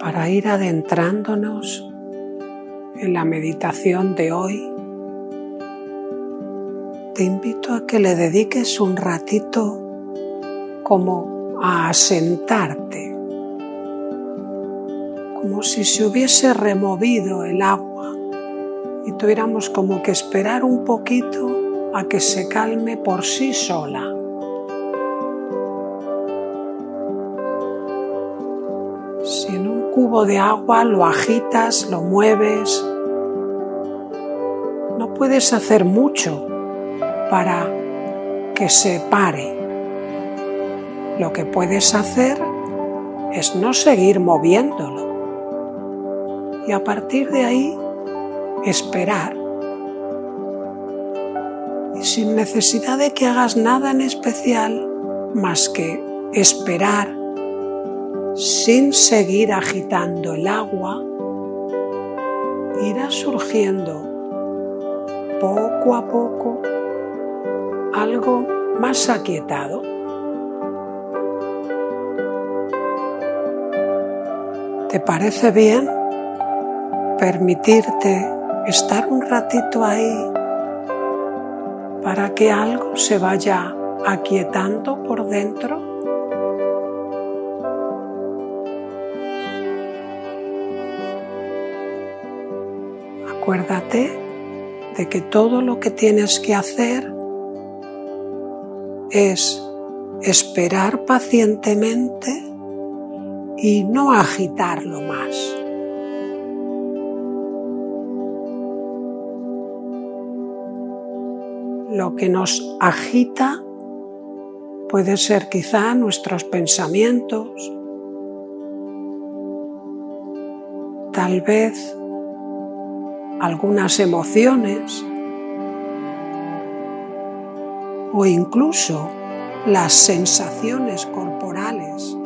para ir adentrándonos en la meditación de hoy, te invito a que le dediques un ratito como a asentarte, como si se hubiese removido el agua y tuviéramos como que esperar un poquito a que se calme por sí sola. De agua lo agitas, lo mueves, no puedes hacer mucho para que se pare. Lo que puedes hacer es no seguir moviéndolo. Y a partir de ahí, esperar. Y sin necesidad de que hagas nada en especial más que esperar sin seguir agitando el agua, irá surgiendo poco a poco algo más aquietado. ¿Te parece bien permitirte estar un ratito ahí para que algo se vaya aquietando por dentro? Acuérdate de que todo lo que tienes que hacer es esperar pacientemente y no agitarlo más. Lo que nos agita puede ser quizá nuestros pensamientos, tal vez algunas emociones, o incluso las sensaciones corporales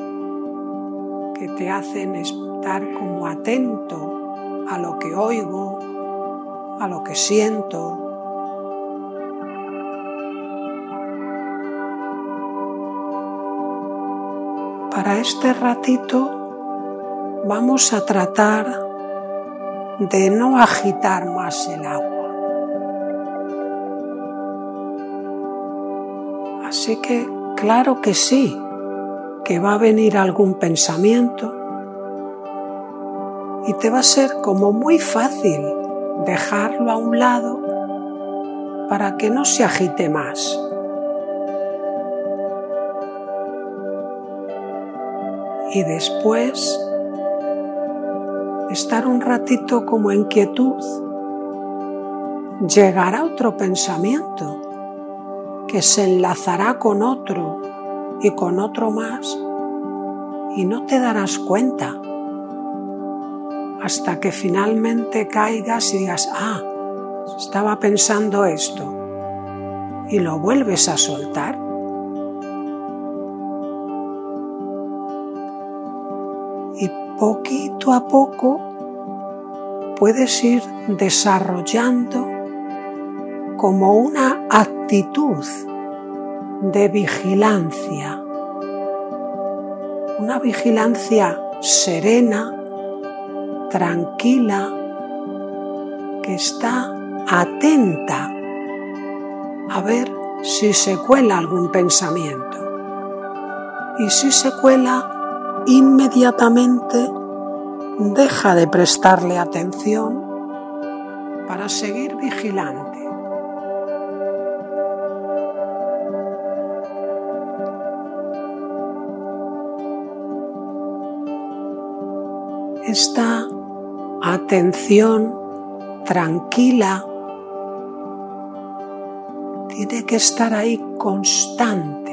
que te hacen estar como atento a lo que oigo, a lo que siento. Para este ratito vamos a tratar de no agitar más el agua. Así que claro que sí, que va a venir algún pensamiento y te va a ser como muy fácil dejarlo a un lado para que no se agite más. Y después estar un ratito como en quietud, llegará otro pensamiento que se enlazará con otro y con otro más y no te darás cuenta hasta que finalmente caigas y digas, ah, estaba pensando esto y lo vuelves a soltar. Poquito a poco puedes ir desarrollando como una actitud de vigilancia, una vigilancia serena, tranquila, que está atenta a ver si se cuela algún pensamiento. Y si se cuela, inmediatamente deja de prestarle atención para seguir vigilante. esta atención tranquila tiene que estar ahí constante.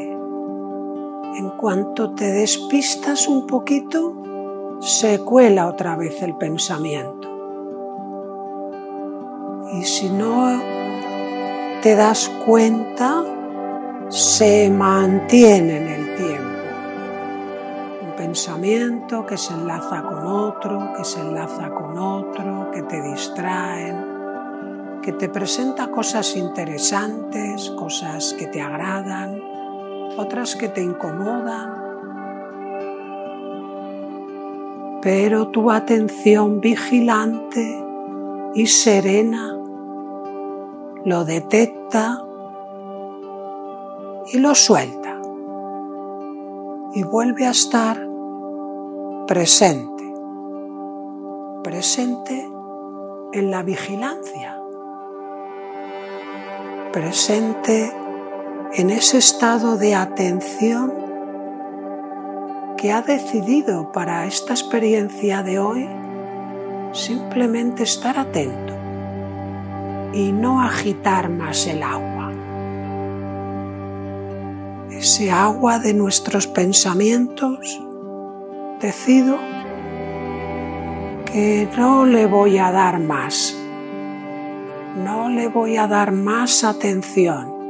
Cuanto te despistas un poquito, se cuela otra vez el pensamiento. Y si no te das cuenta, se mantiene en el tiempo pensamiento que se enlaza con otro, que se enlaza con otro, que te distraen, que te presenta cosas interesantes, cosas que te agradan, otras que te incomodan. pero tu atención vigilante y serena lo detecta y lo suelta. Y vuelve a estar presente, presente en la vigilancia, presente en ese estado de atención que ha decidido para esta experiencia de hoy simplemente estar atento y no agitar más el agua. Ese agua de nuestros pensamientos, decido que no le voy a dar más, no le voy a dar más atención.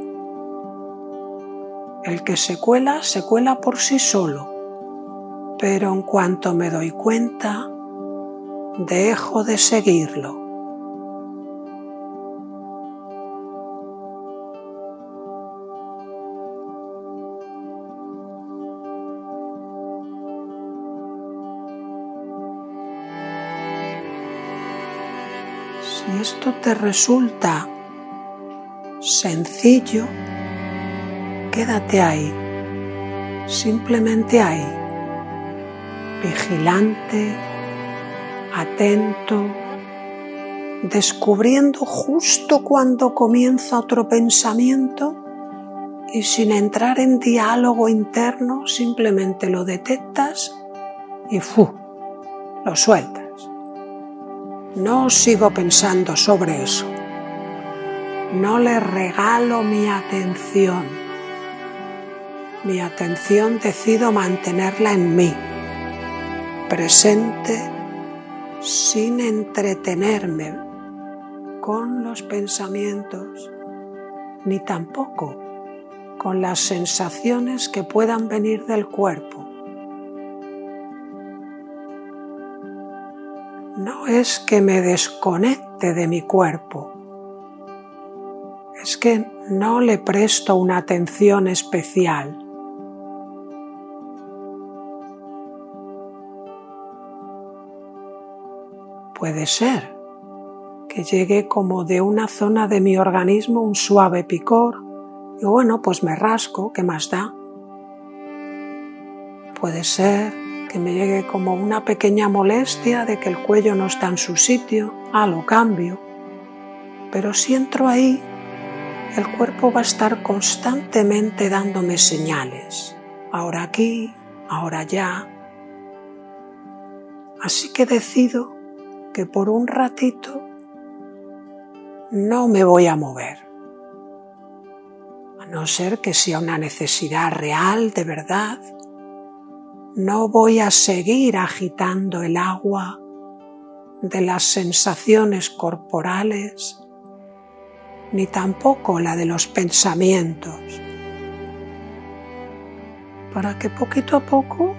El que se cuela, se cuela por sí solo, pero en cuanto me doy cuenta, dejo de seguirlo. Si esto te resulta sencillo, quédate ahí, simplemente ahí, vigilante, atento, descubriendo justo cuando comienza otro pensamiento y sin entrar en diálogo interno simplemente lo detectas y ¡fu! lo sueltas. No sigo pensando sobre eso. No le regalo mi atención. Mi atención decido mantenerla en mí, presente, sin entretenerme con los pensamientos, ni tampoco con las sensaciones que puedan venir del cuerpo. no es que me desconecte de mi cuerpo, es que no le presto una atención especial. Puede ser que llegue como de una zona de mi organismo un suave picor y bueno, pues me rasco, ¿qué más da? Puede ser que me llegue como una pequeña molestia de que el cuello no está en su sitio, ah, lo cambio. Pero si entro ahí, el cuerpo va a estar constantemente dándome señales, ahora aquí, ahora allá. Así que decido que por un ratito no me voy a mover, a no ser que sea una necesidad real de verdad no voy a seguir agitando el agua de las sensaciones corporales, ni tampoco la de los pensamientos, para que poquito a poco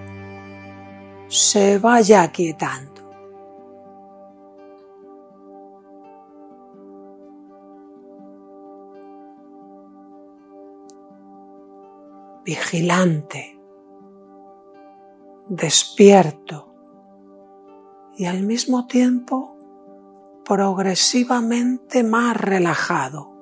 se vaya aquietando. Vigilante despierto y al mismo tiempo progresivamente más relajado.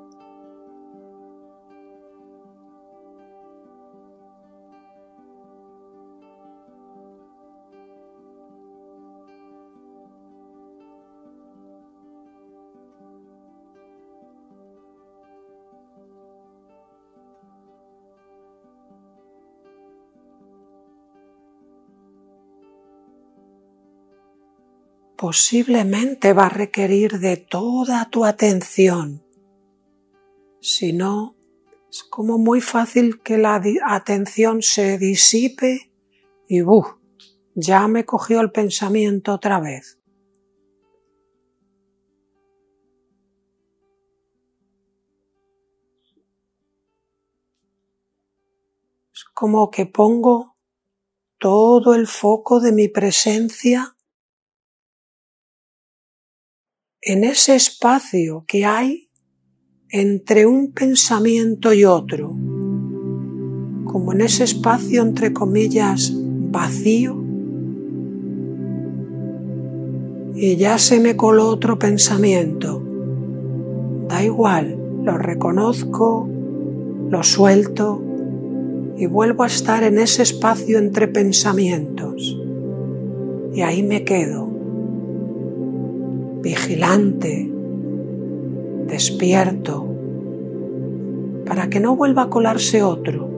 Posiblemente va a requerir de toda tu atención. Si no, es como muy fácil que la atención se disipe y ¡buh! ya me cogió el pensamiento otra vez. Como que pongo todo el foco de mi presencia en ese espacio que hay entre un pensamiento y otro, como en ese espacio entre comillas vacío, y ya se me coló otro pensamiento. Da igual, lo reconozco, lo suelto y vuelvo a estar en ese espacio entre pensamientos. Y ahí me quedo, vigilante, despierto, para que no vuelva a colarse otro.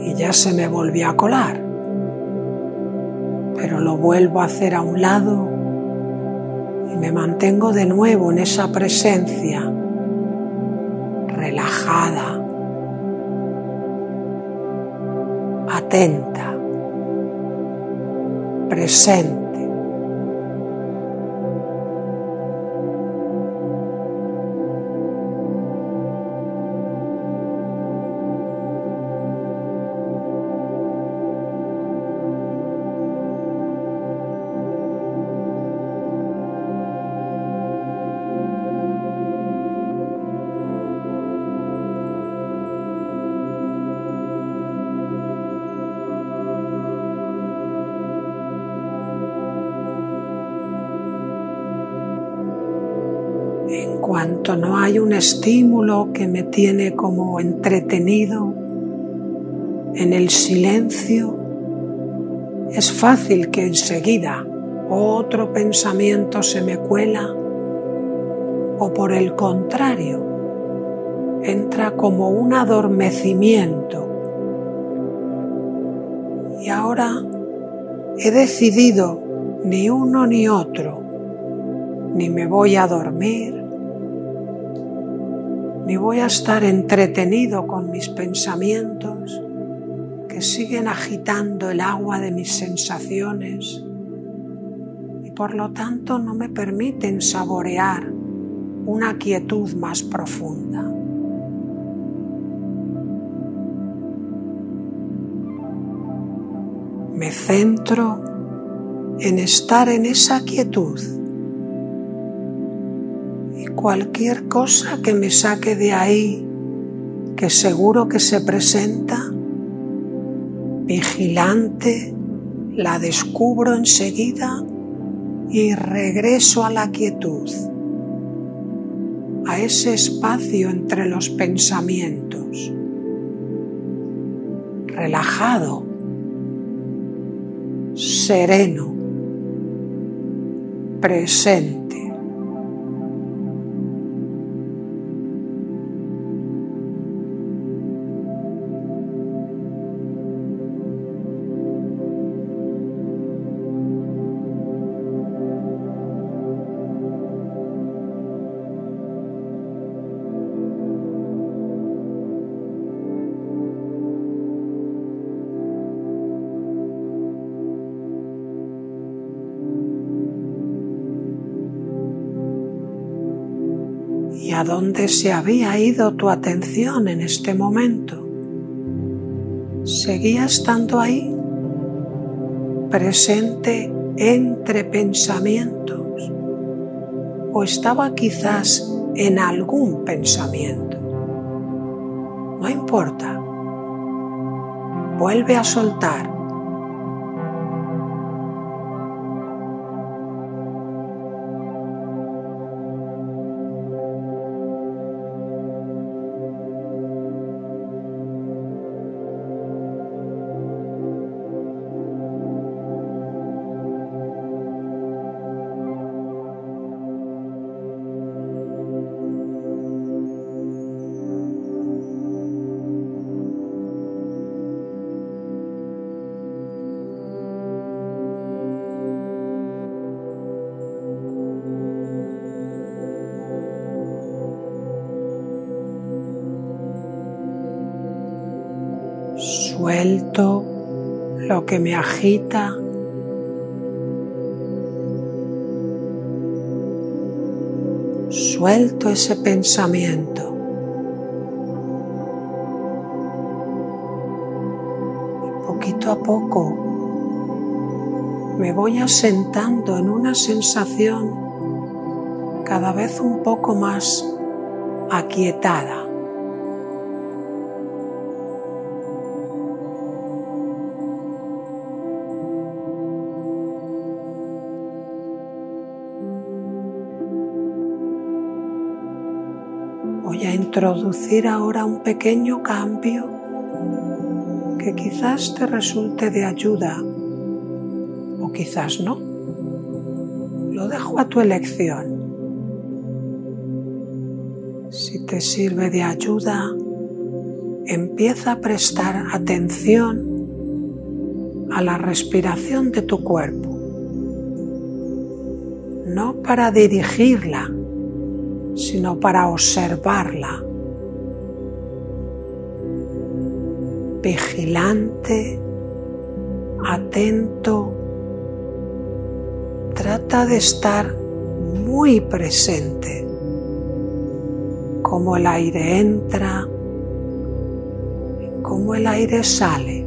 Y ya se me volvió a colar, pero lo vuelvo a hacer a un lado y me mantengo de nuevo en esa presencia relajada, atenta presente. Estímulo que me tiene como entretenido en el silencio, es fácil que enseguida otro pensamiento se me cuela o por el contrario, entra como un adormecimiento. Y ahora he decidido ni uno ni otro, ni me voy a dormir, ni voy a estar entretenido con mis pensamientos que siguen agitando el agua de mis sensaciones y por lo tanto no me permiten saborear una quietud más profunda. Me centro en estar en esa quietud cualquier cosa que me saque de ahí, que seguro que se presenta, vigilante, la descubro enseguida y regreso a la quietud, a ese espacio entre los pensamientos, relajado, sereno, presente. A dónde se había ido tu atención en este momento. ¿Seguía estando ahí, presente entre pensamientos? ¿O estaba quizás en algún pensamiento? No importa. Vuelve a soltar lo que me agita. Suelto ese pensamiento. poquito a poco me voy asentando en una sensación cada vez un poco más aquietada, introducir ahora un pequeño cambio que quizás te resulte de ayuda o quizás no. Lo dejo a tu elección. Si te sirve de ayuda, empieza a prestar atención a la respiración de tu cuerpo, no para dirigirla, sino para observarla. Vigilante, atento, trata de estar muy presente, como el aire entra, como el aire sale.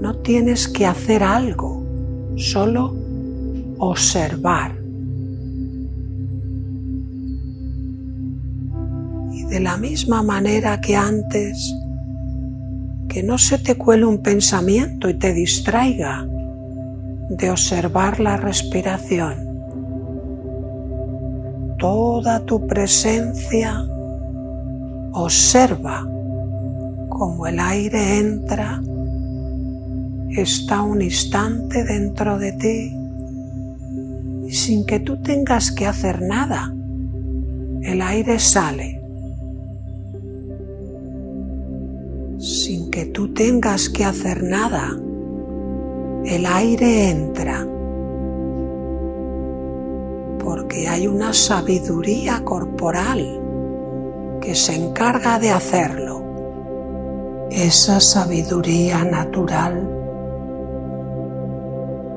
No tienes que hacer algo, solo observar. De la misma manera que antes, que no se te cuele un pensamiento y te distraiga de observar la respiración. Toda tu presencia observa cómo el aire entra, está un instante dentro de ti sin que tú tengas que hacer nada, el aire sale sin que tú tengas que hacer nada. El aire entra porque hay una sabiduría corporal que se encarga de hacerlo. Esa sabiduría natural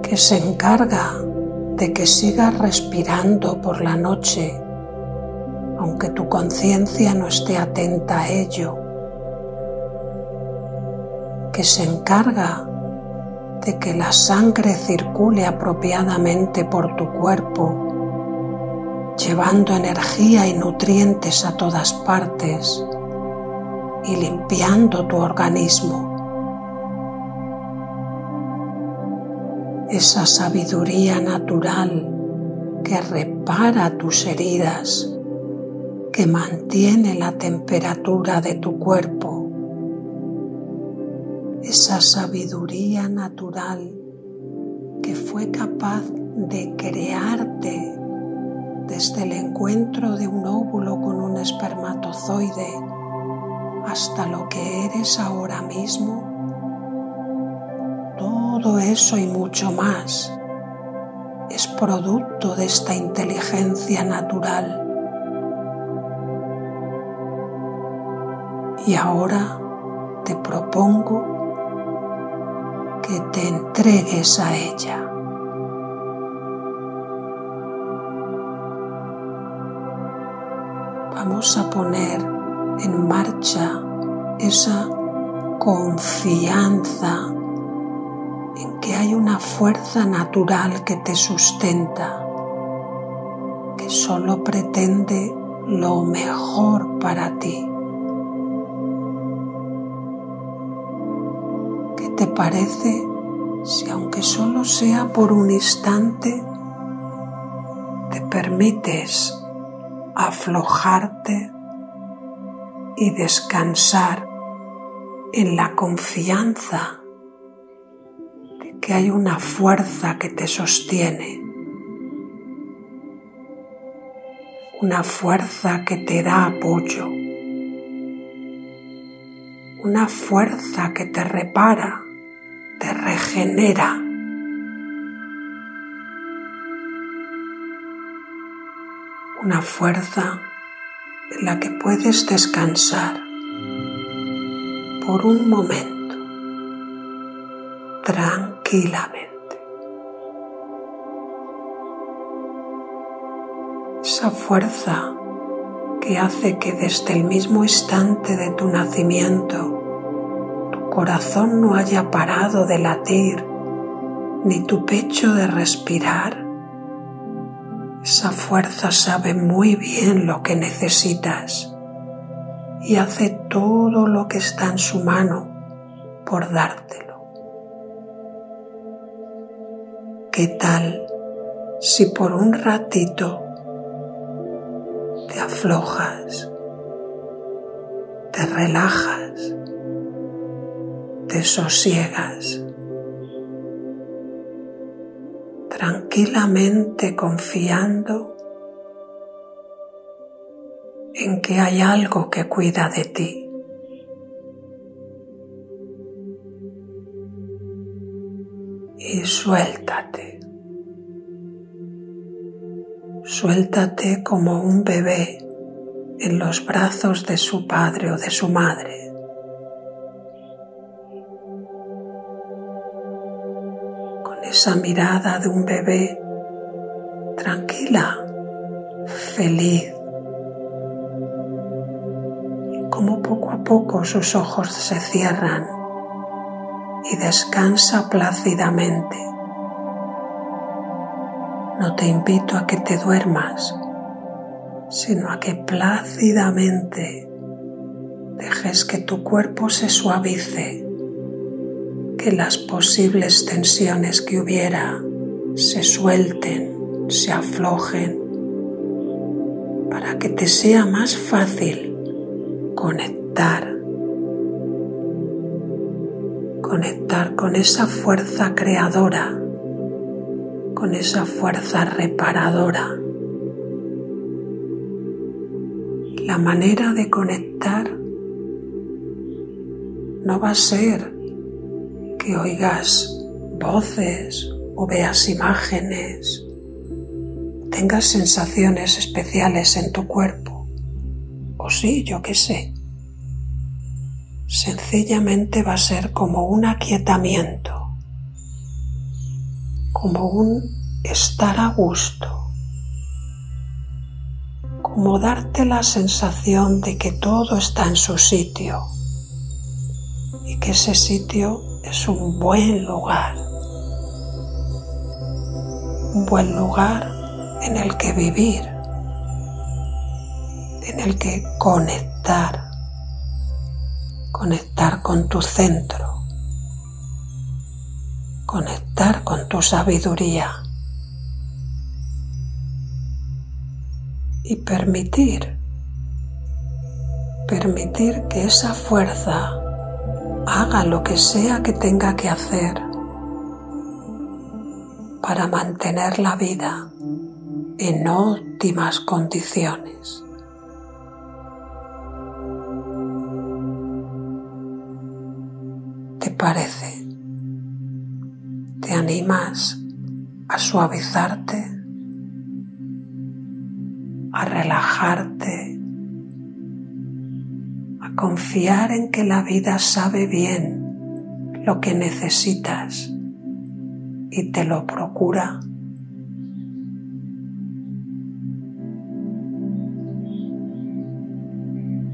que se encarga de que sigas respirando por la noche, aunque tu conciencia no esté atenta a ello que se encarga de que la sangre circule apropiadamente por tu cuerpo, llevando energía y nutrientes a todas partes y limpiando tu organismo. Esa sabiduría natural que repara tus heridas, que mantiene la temperatura de tu cuerpo esa sabiduría natural que fue capaz de crearte desde el encuentro de un óvulo con un espermatozoide hasta lo que eres ahora mismo, todo eso y mucho más es producto de esta inteligencia natural. Y ahora te propongo que te entregues a ella. Vamos a poner en marcha esa confianza en que hay una fuerza natural que te sustenta, que solo pretende lo mejor para ti. Te parece si aunque solo sea por un instante, te permites aflojarte y descansar en la confianza de que hay una fuerza que te sostiene, una fuerza que te da apoyo. Una fuerza que te repara te regenera. Una fuerza en la que puedes descansar por un momento tranquilamente. Esa fuerza que hace que desde el mismo instante de tu nacimiento corazón no haya parado de latir, ni tu pecho de respirar, esa fuerza sabe muy bien lo que necesitas y hace todo lo que está en su mano por dártelo. ¿Qué tal si por un ratito aflojas, te relajas, te sosiegas. tranquilamente confiando en que hay algo que cuida de ti. Y suéltate. Suéltate como un bebé en los brazos de su padre o de su madre. Esa mirada de un bebé tranquila, feliz. Y como poco a poco sus ojos se cierran y descansa plácidamente. No te invito a que te duermas, sino a que plácidamente dejes que tu cuerpo se suavice que las posibles tensiones que hubiera se suelten, se aflojen, para que te sea más fácil conectar, conectar con esa fuerza creadora, con esa fuerza reparadora. La manera de conectar no va a ser que oigas voces o veas imágenes, tengas sensaciones especiales en tu cuerpo. O sí, yo qué sé. Sencillamente va a ser como un aquietamiento, como un estar a gusto, como darte la sensación de que todo está en su sitio y que ese sitio es un buen lugar, un buen lugar en el que vivir, en el que conectar, conectar con tu centro, conectar con tu sabiduría y permitir, permitir que esa fuerza haga lo que sea que tenga que hacer para mantener la vida en óptimas condiciones. ¿Te parece? ¿Te animas a suavizarte, a relajarte? Confiar en que la vida sabe bien lo que necesitas y te lo procura.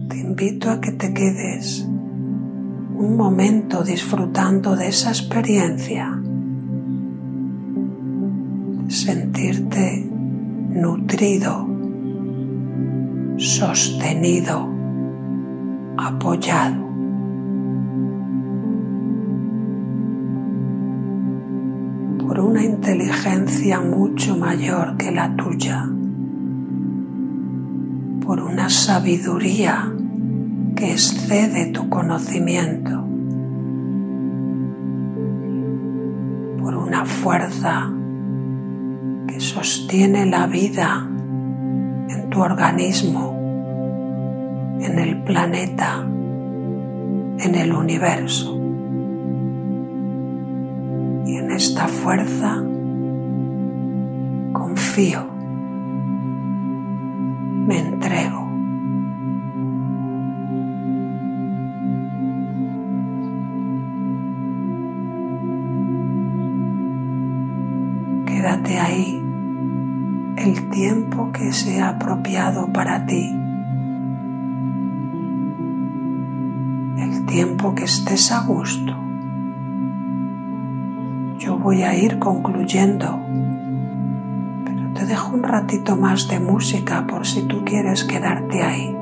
Te invito a que te quedes un momento disfrutando de esa experiencia, sentirte nutrido, sostenido apoyado. por una inteligencia mucho mayor que la tuya, por una sabiduría que excede tu conocimiento, por una fuerza que sostiene la vida en tu organismo en el planeta, en el universo. Y en esta fuerza confío, me entrego. Quédate ahí el tiempo que sea apropiado para ti. Tiempo que estés a gusto. Yo voy a ir concluyendo, pero te dejo un ratito más de música por si tú quieres quedarte ahí.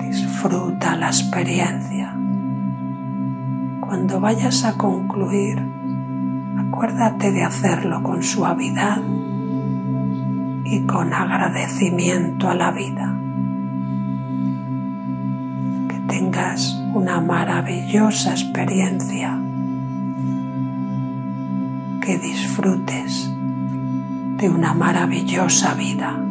Disfruta la experiencia. Cuando vayas a concluir, acuérdate de hacerlo con suavidad y con agradecimiento a la vida. Tengas una maravillosa experiencia, que disfrutes de una maravillosa vida.